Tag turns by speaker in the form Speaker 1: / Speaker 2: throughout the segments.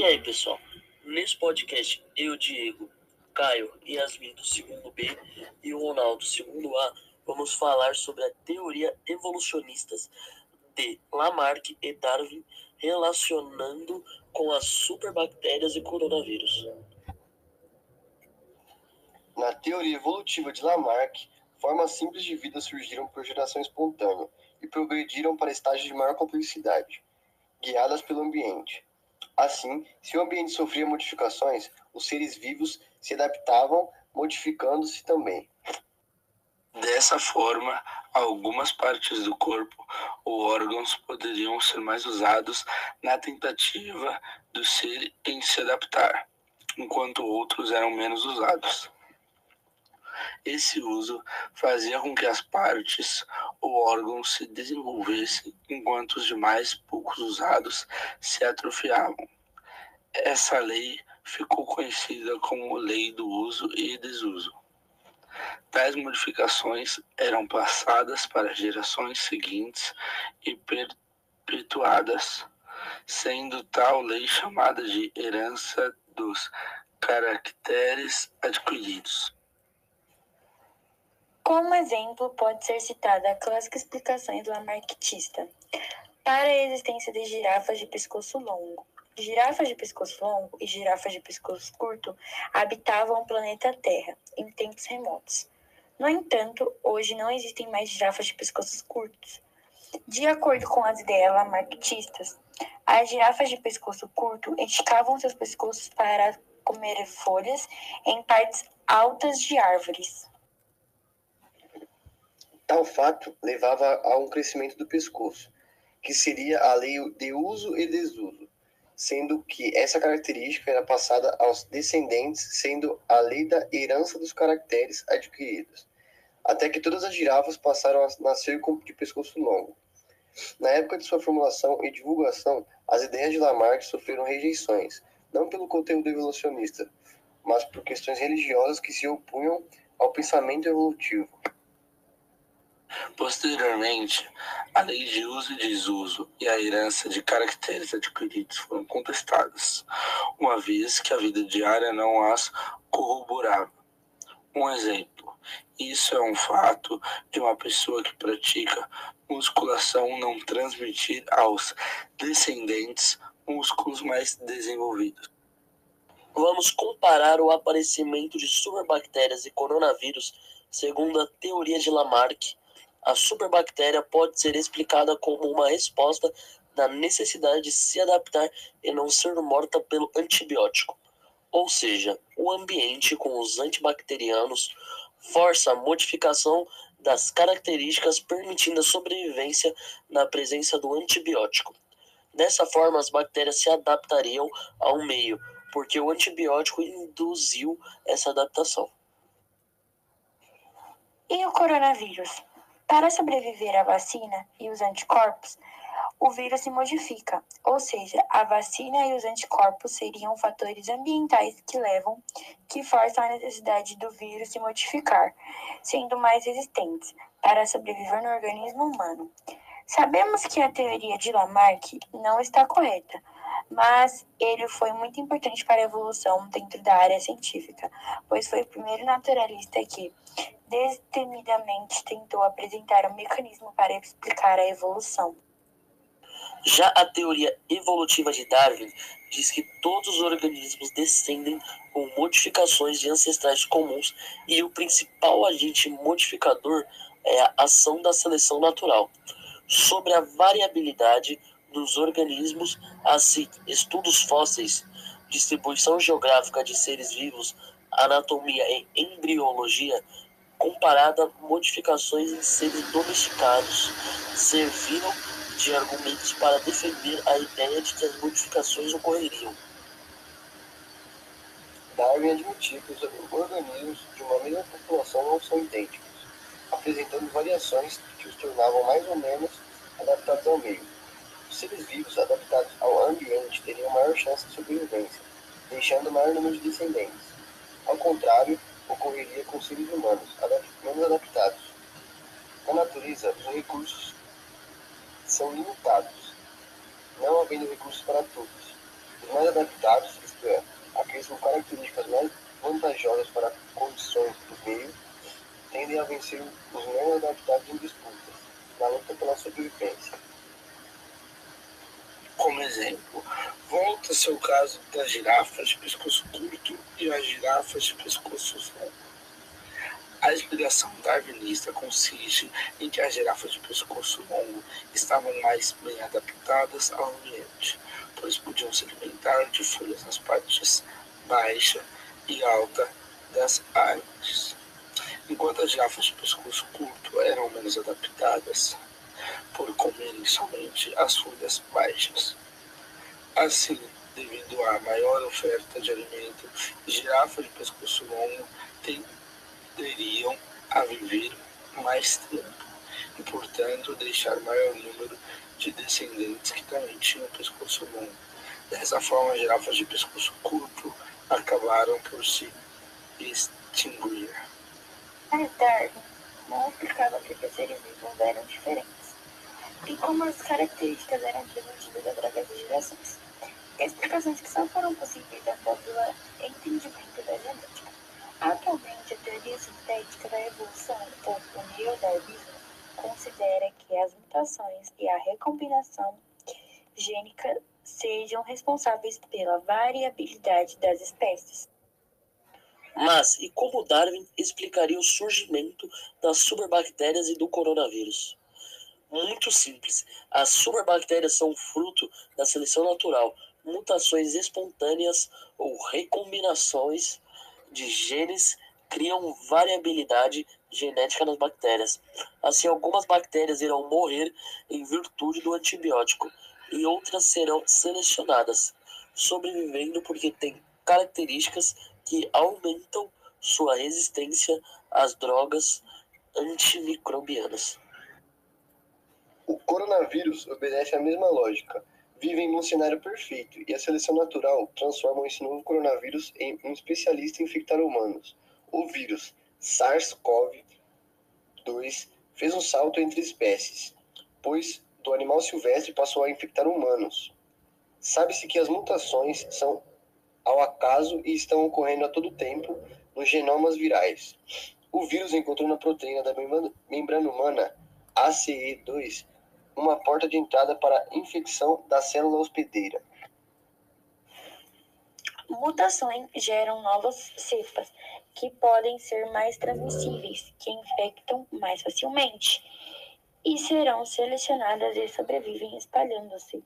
Speaker 1: E aí, pessoal? Nesse podcast, eu, Diego, Caio, Yasmin do segundo B e o Ronaldo do segundo A vamos falar sobre a teoria evolucionistas de Lamarck e Darwin relacionando com as superbactérias e coronavírus.
Speaker 2: Na teoria evolutiva de Lamarck, formas simples de vida surgiram por geração espontânea e progrediram para estágios de maior complexidade, guiadas pelo ambiente. Assim, se o ambiente sofria modificações, os seres vivos se adaptavam, modificando-se também.
Speaker 3: Dessa forma, algumas partes do corpo ou órgãos poderiam ser mais usados na tentativa do ser em se adaptar, enquanto outros eram menos usados. Esse uso fazia com que as partes ou órgãos se desenvolvessem, enquanto os demais, poucos usados, se atrofiavam. Essa lei ficou conhecida como Lei do Uso e Desuso. Tais modificações eram passadas para gerações seguintes e perpetuadas, sendo tal lei chamada de herança dos caracteres adquiridos.
Speaker 4: Como exemplo, pode ser citada a clássica explicação do lamarckista para a existência de girafas de pescoço longo. Girafas de pescoço longo e girafas de pescoço curto habitavam o planeta Terra em tempos remotos. No entanto, hoje não existem mais girafas de pescoços curtos. De acordo com as ideias lamarckistas, as girafas de pescoço curto esticavam seus pescoços para comer folhas em partes altas de árvores.
Speaker 2: Tal fato levava a um crescimento do pescoço, que seria a lei de uso e desuso, sendo que essa característica era passada aos descendentes, sendo a lei da herança dos caracteres adquiridos, até que todas as girafas passaram a nascer com de pescoço longo. Na época de sua formulação e divulgação, as ideias de Lamarck sofreram rejeições, não pelo conteúdo evolucionista, mas por questões religiosas que se opunham ao pensamento evolutivo.
Speaker 3: Posteriormente, a lei de uso e desuso e a herança de caracteres adquiridos foram contestadas, uma vez que a vida diária não as corroborava. Um exemplo: isso é um fato de uma pessoa que pratica musculação não transmitir aos descendentes músculos mais desenvolvidos.
Speaker 1: Vamos comparar o aparecimento de superbactérias e coronavírus segundo a teoria de Lamarck a superbactéria pode ser explicada como uma resposta da necessidade de se adaptar e não ser morta pelo antibiótico. Ou seja, o ambiente com os antibacterianos força a modificação das características permitindo a sobrevivência na presença do antibiótico. Dessa forma, as bactérias se adaptariam ao meio, porque o antibiótico induziu essa adaptação.
Speaker 4: E o coronavírus? Para sobreviver à vacina e os anticorpos, o vírus se modifica, ou seja, a vacina e os anticorpos seriam fatores ambientais que levam, que forçam a necessidade do vírus se modificar, sendo mais resistentes para sobreviver no organismo humano. Sabemos que a teoria de Lamarck não está correta, mas ele foi muito importante para a evolução dentro da área científica, pois foi o primeiro naturalista que destemidamente tentou apresentar um mecanismo para explicar a evolução.
Speaker 1: Já a teoria evolutiva de Darwin diz que todos os organismos descendem com modificações de ancestrais comuns e o principal agente modificador é a ação da seleção natural. Sobre a variabilidade dos organismos, assim, estudos fósseis, distribuição geográfica de seres vivos, anatomia e embriologia comparada modificações em seres domesticados, serviram de argumentos para defender a ideia de que as modificações ocorreriam.
Speaker 2: Darwin admitiu que os organismos de uma mesma população não são idênticos, apresentando variações que os tornavam mais ou menos adaptados ao meio. Seres vivos adaptados ao ambiente teriam maior chance de sobrevivência, deixando maior número de descendentes. Ao contrário, ocorreria com seres humanos menos adaptados. Na natureza, os recursos são limitados, não havendo recursos para todos. Os mais adaptados, isto é, aqueles com características mais vantajosas para condições do meio, tendem a vencer os menos adaptados em disputas, na luta pela sobrevivência.
Speaker 3: Como exemplo, volta-se ao caso das girafas de pescoço curto e as girafas de pescoço longo. A explicação darwinista consiste em que as girafas de pescoço longo estavam mais bem adaptadas ao ambiente, pois podiam se alimentar de folhas nas partes baixa e alta das árvores, enquanto as girafas de pescoço curto eram menos adaptadas por comerem somente as folhas baixas. Assim, devido à maior oferta de alimento, girafas de pescoço longo tenderiam a viver mais tempo e, portanto, deixar maior número de descendentes que também tinham pescoço longo. Dessa forma, girafas de pescoço curto acabaram por se extinguir.
Speaker 4: Mas Darwin não explicava que os seres vivos eram diferentes e como as características eram transmitidas através de gerações. Explicações que só foram possíveis após o entendimento da genética. Atualmente, a teoria sintética da evolução, o neodarwinismo, considera que as mutações e a recombinação gênica sejam responsáveis pela variabilidade das espécies.
Speaker 1: Mas e como Darwin explicaria o surgimento das superbactérias e do coronavírus? Muito simples. As superbactérias são fruto da seleção natural, mutações espontâneas ou recombinações de genes criam variabilidade genética nas bactérias. Assim, algumas bactérias irão morrer em virtude do antibiótico e outras serão selecionadas, sobrevivendo porque têm características que aumentam sua resistência às drogas antimicrobianas.
Speaker 2: O coronavírus obedece à mesma lógica. Vivem num cenário perfeito e a seleção natural transforma esse novo coronavírus em um especialista em infectar humanos. O vírus SARS-CoV-2 fez um salto entre espécies, pois do animal silvestre passou a infectar humanos. Sabe-se que as mutações são ao acaso e estão ocorrendo a todo tempo nos genomas virais. O vírus encontrou na proteína da membrana humana ACE2 uma porta de entrada para a infecção da célula hospedeira.
Speaker 4: Mutações geram novas cepas que podem ser mais transmissíveis, que infectam mais facilmente e serão selecionadas e sobrevivem espalhando-se.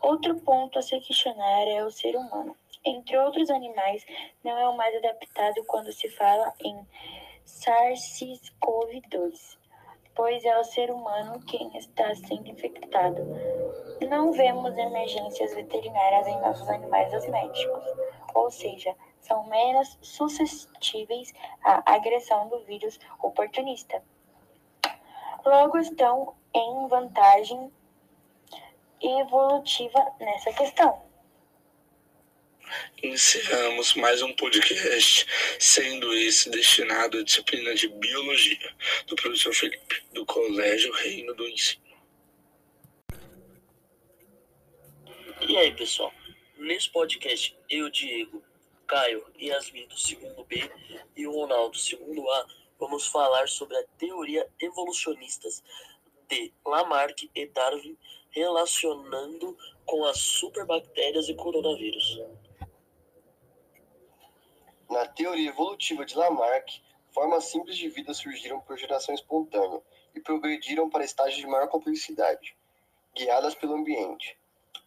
Speaker 4: Outro ponto a se questionar é o ser humano. Entre outros animais, não é o mais adaptado quando se fala em SARS-CoV-2 pois é o ser humano quem está sendo infectado. Não vemos emergências veterinárias em nossos animais domésticos, ou seja, são menos suscetíveis à agressão do vírus oportunista. Logo, estão em vantagem evolutiva nessa questão
Speaker 3: encerramos mais um podcast, sendo esse destinado à disciplina de Biologia, do professor Felipe, do Colégio Reino do Ensino.
Speaker 1: E aí, pessoal? Nesse podcast, eu, Diego, Caio Yasmin do segundo B e o Ronaldo do segundo A, vamos falar sobre a teoria evolucionistas de Lamarck e Darwin relacionando com as superbactérias e coronavírus.
Speaker 2: Na teoria evolutiva de Lamarck, formas simples de vida surgiram por geração espontânea e progrediram para estágios de maior complexidade, guiadas pelo ambiente.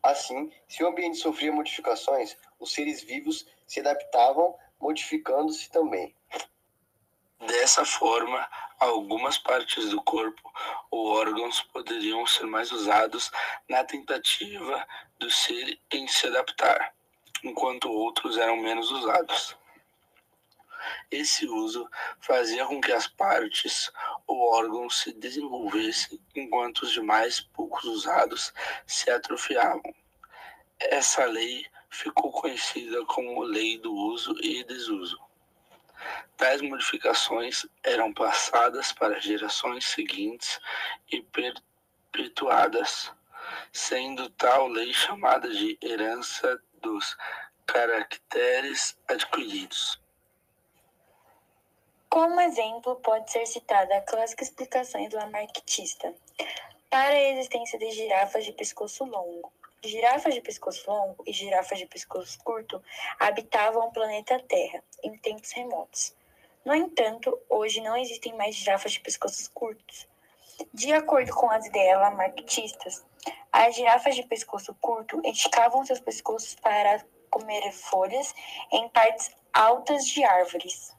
Speaker 2: Assim, se o ambiente sofria modificações, os seres vivos se adaptavam, modificando-se também.
Speaker 3: Dessa forma, algumas partes do corpo ou órgãos poderiam ser mais usados na tentativa do ser em se adaptar, enquanto outros eram menos usados. Esse uso fazia com que as partes ou órgãos se desenvolvessem, enquanto os demais, poucos usados, se atrofiavam. Essa lei ficou conhecida como Lei do Uso e Desuso. Tais modificações eram passadas para gerações seguintes e perpetuadas, sendo tal lei chamada de herança dos caracteres adquiridos.
Speaker 4: Como exemplo, pode ser citada a clássica explicação lamarckista para a existência de girafas de pescoço longo. Girafas de pescoço longo e girafas de pescoço curto habitavam o planeta Terra em tempos remotos. No entanto, hoje não existem mais girafas de pescoços curtos. De acordo com as ideias lamarckistas, as girafas de pescoço curto esticavam seus pescoços para comer folhas em partes altas de árvores.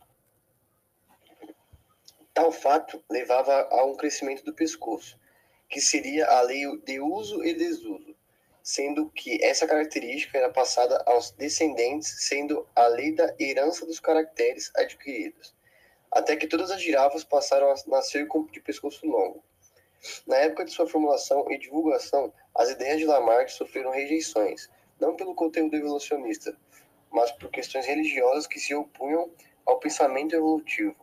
Speaker 2: Tal fato levava a um crescimento do pescoço, que seria a lei de uso e desuso, sendo que essa característica era passada aos descendentes, sendo a lei da herança dos caracteres adquiridos, até que todas as girafas passaram a nascer de pescoço longo. Na época de sua formulação e divulgação, as ideias de Lamarck sofreram rejeições, não pelo conteúdo evolucionista, mas por questões religiosas que se opunham ao pensamento evolutivo.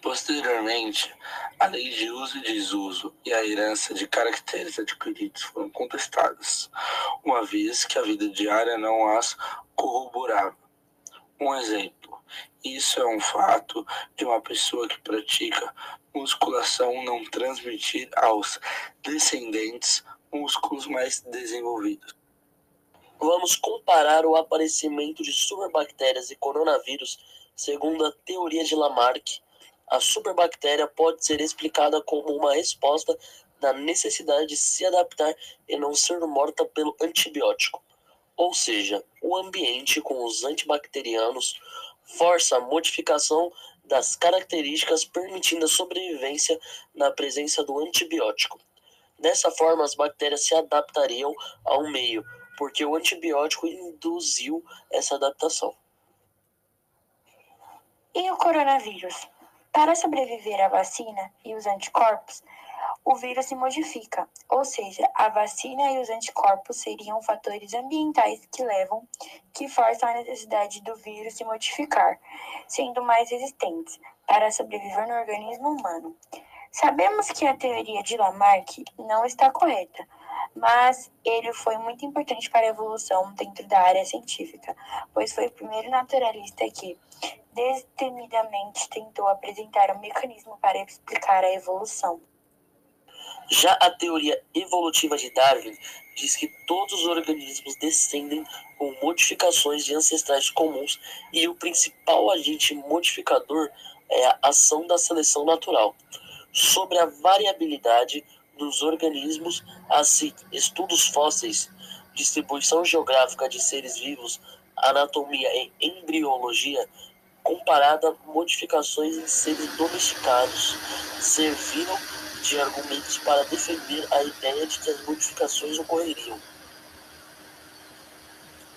Speaker 3: Posteriormente, a lei de uso e desuso e a herança de caracteres adquiridos foram contestadas, uma vez que a vida diária não as corroborava. Um exemplo: isso é um fato de uma pessoa que pratica musculação não transmitir aos descendentes músculos mais desenvolvidos.
Speaker 1: Vamos comparar o aparecimento de superbactérias e coronavírus segundo a teoria de Lamarck a superbactéria pode ser explicada como uma resposta da necessidade de se adaptar e não ser morta pelo antibiótico. Ou seja, o ambiente com os antibacterianos força a modificação das características permitindo a sobrevivência na presença do antibiótico. Dessa forma, as bactérias se adaptariam ao meio, porque o antibiótico induziu essa adaptação.
Speaker 4: E o coronavírus? Para sobreviver à vacina e os anticorpos, o vírus se modifica, ou seja, a vacina e os anticorpos seriam fatores ambientais que levam, que forçam a necessidade do vírus se modificar, sendo mais resistentes para sobreviver no organismo humano. Sabemos que a teoria de Lamarck não está correta, mas ele foi muito importante para a evolução dentro da área científica, pois foi o primeiro naturalista que destemidamente tentou apresentar um mecanismo para explicar a evolução.
Speaker 1: Já a teoria evolutiva de Darwin diz que todos os organismos descendem com modificações de ancestrais comuns e o principal agente modificador é a ação da seleção natural. Sobre a variabilidade dos organismos, assim, estudos fósseis, distribuição geográfica de seres vivos, anatomia e embriologia, comparada a modificações em seres domesticados, serviram de argumentos para defender a ideia de que as modificações ocorreriam.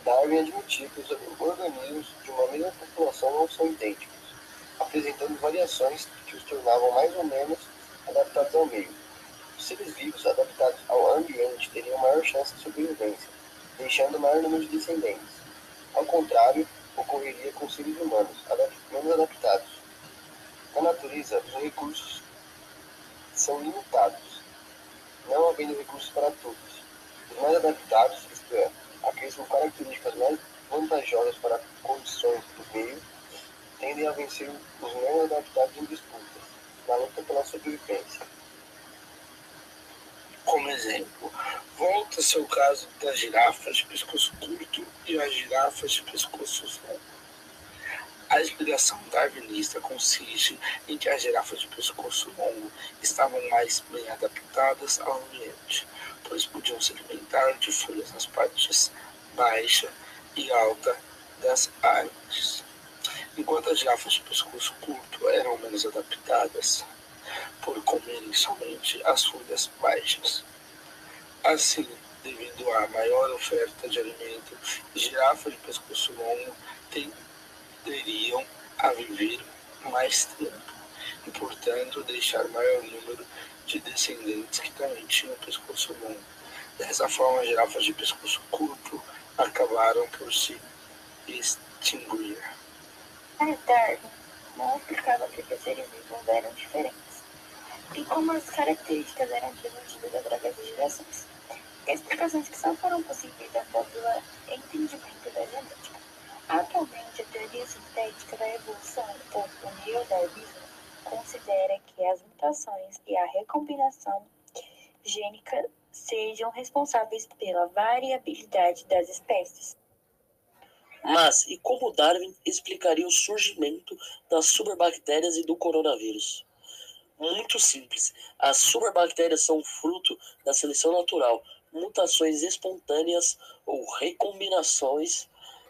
Speaker 2: Darwin admitiu que os organismos de uma mesma população não são idênticos, apresentando variações que os tornavam mais ou menos adaptados ao meio. Seres vivos adaptados ao ambiente teriam maior chance de sobrevivência, deixando maior número de descendentes. Ao contrário, ocorreria com seres humanos menos adaptados. Na natureza, os recursos são limitados, não havendo recursos para todos. Os mais adaptados, isto é, aqueles com características mais vantajosas para condições do meio, tendem a vencer os menos adaptados em disputas, na luta pela sobrevivência.
Speaker 3: Como exemplo, volta-se ao caso das girafas de pescoço curto e as girafas de pescoço longo. A explicação darwinista consiste em que as girafas de pescoço longo estavam mais bem adaptadas ao ambiente, pois podiam se alimentar de folhas nas partes baixa e alta das árvores, enquanto as girafas de pescoço curto eram menos adaptadas por comerem somente as folhas baixas. Assim, devido à maior oferta de alimento, girafas de pescoço longo tenderiam a viver mais tempo e, portanto, deixar maior número de descendentes que também tinham pescoço longo. Dessa forma, girafas de pescoço curto acabaram por se extinguir.
Speaker 4: Mas Darwin não explicava que os seres vivos eram diferentes e como as características eram transmitidas através de gerações. explicações que só foram possíveis após o entendimento da genética. Atualmente, a teoria sintética da evolução, ou o neodarwinismo, considera que as mutações e a recombinação gênica sejam responsáveis pela variabilidade das espécies.
Speaker 1: Mas e como Darwin explicaria o surgimento das superbactérias e do coronavírus? Muito simples. As superbactérias são fruto da seleção natural, mutações espontâneas ou recombinações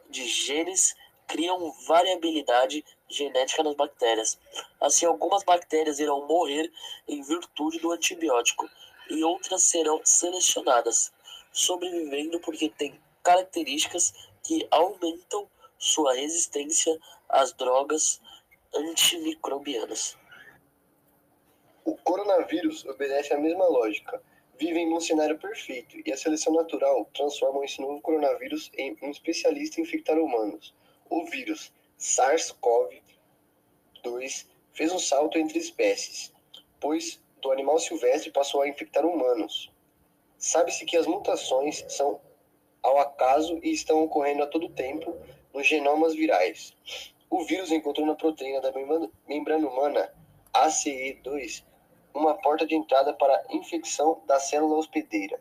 Speaker 1: de genes criam variabilidade genética nas bactérias. Assim, algumas bactérias irão morrer em virtude do antibiótico e outras serão selecionadas, sobrevivendo porque têm características que aumentam sua resistência às drogas antimicrobianas.
Speaker 2: O coronavírus obedece à mesma lógica. Vivem num cenário perfeito e a seleção natural transforma esse novo coronavírus em um especialista em infectar humanos. O vírus SARS-CoV-2 fez um salto entre espécies, pois do animal silvestre passou a infectar humanos. Sabe-se que as mutações são ao acaso e estão ocorrendo a todo tempo nos genomas virais. O vírus encontrou na proteína da membrana humana ACE2 uma porta de entrada para a infecção da célula hospedeira.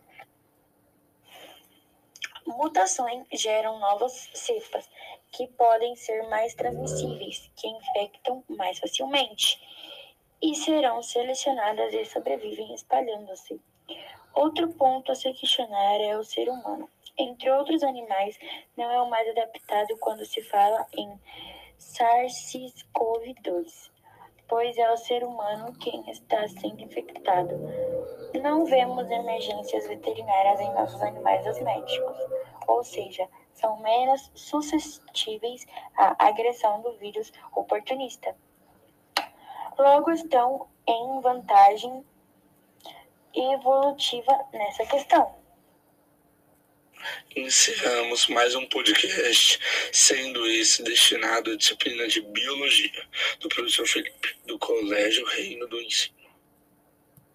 Speaker 4: Mutações geram novas cepas que podem ser mais transmissíveis, que infectam mais facilmente e serão selecionadas e sobrevivem espalhando-se. Outro ponto a se questionar é o ser humano entre outros animais, não é o mais adaptado quando se fala em SARS-CoV-2, pois é o ser humano quem está sendo infectado. Não vemos emergências veterinárias em nossos animais domésticos, ou seja, são menos suscetíveis à agressão do vírus oportunista. Logo, estão em vantagem evolutiva nessa questão
Speaker 3: encerramos mais um podcast, sendo esse destinado à disciplina de Biologia, do professor Felipe, do Colégio Reino do Ensino.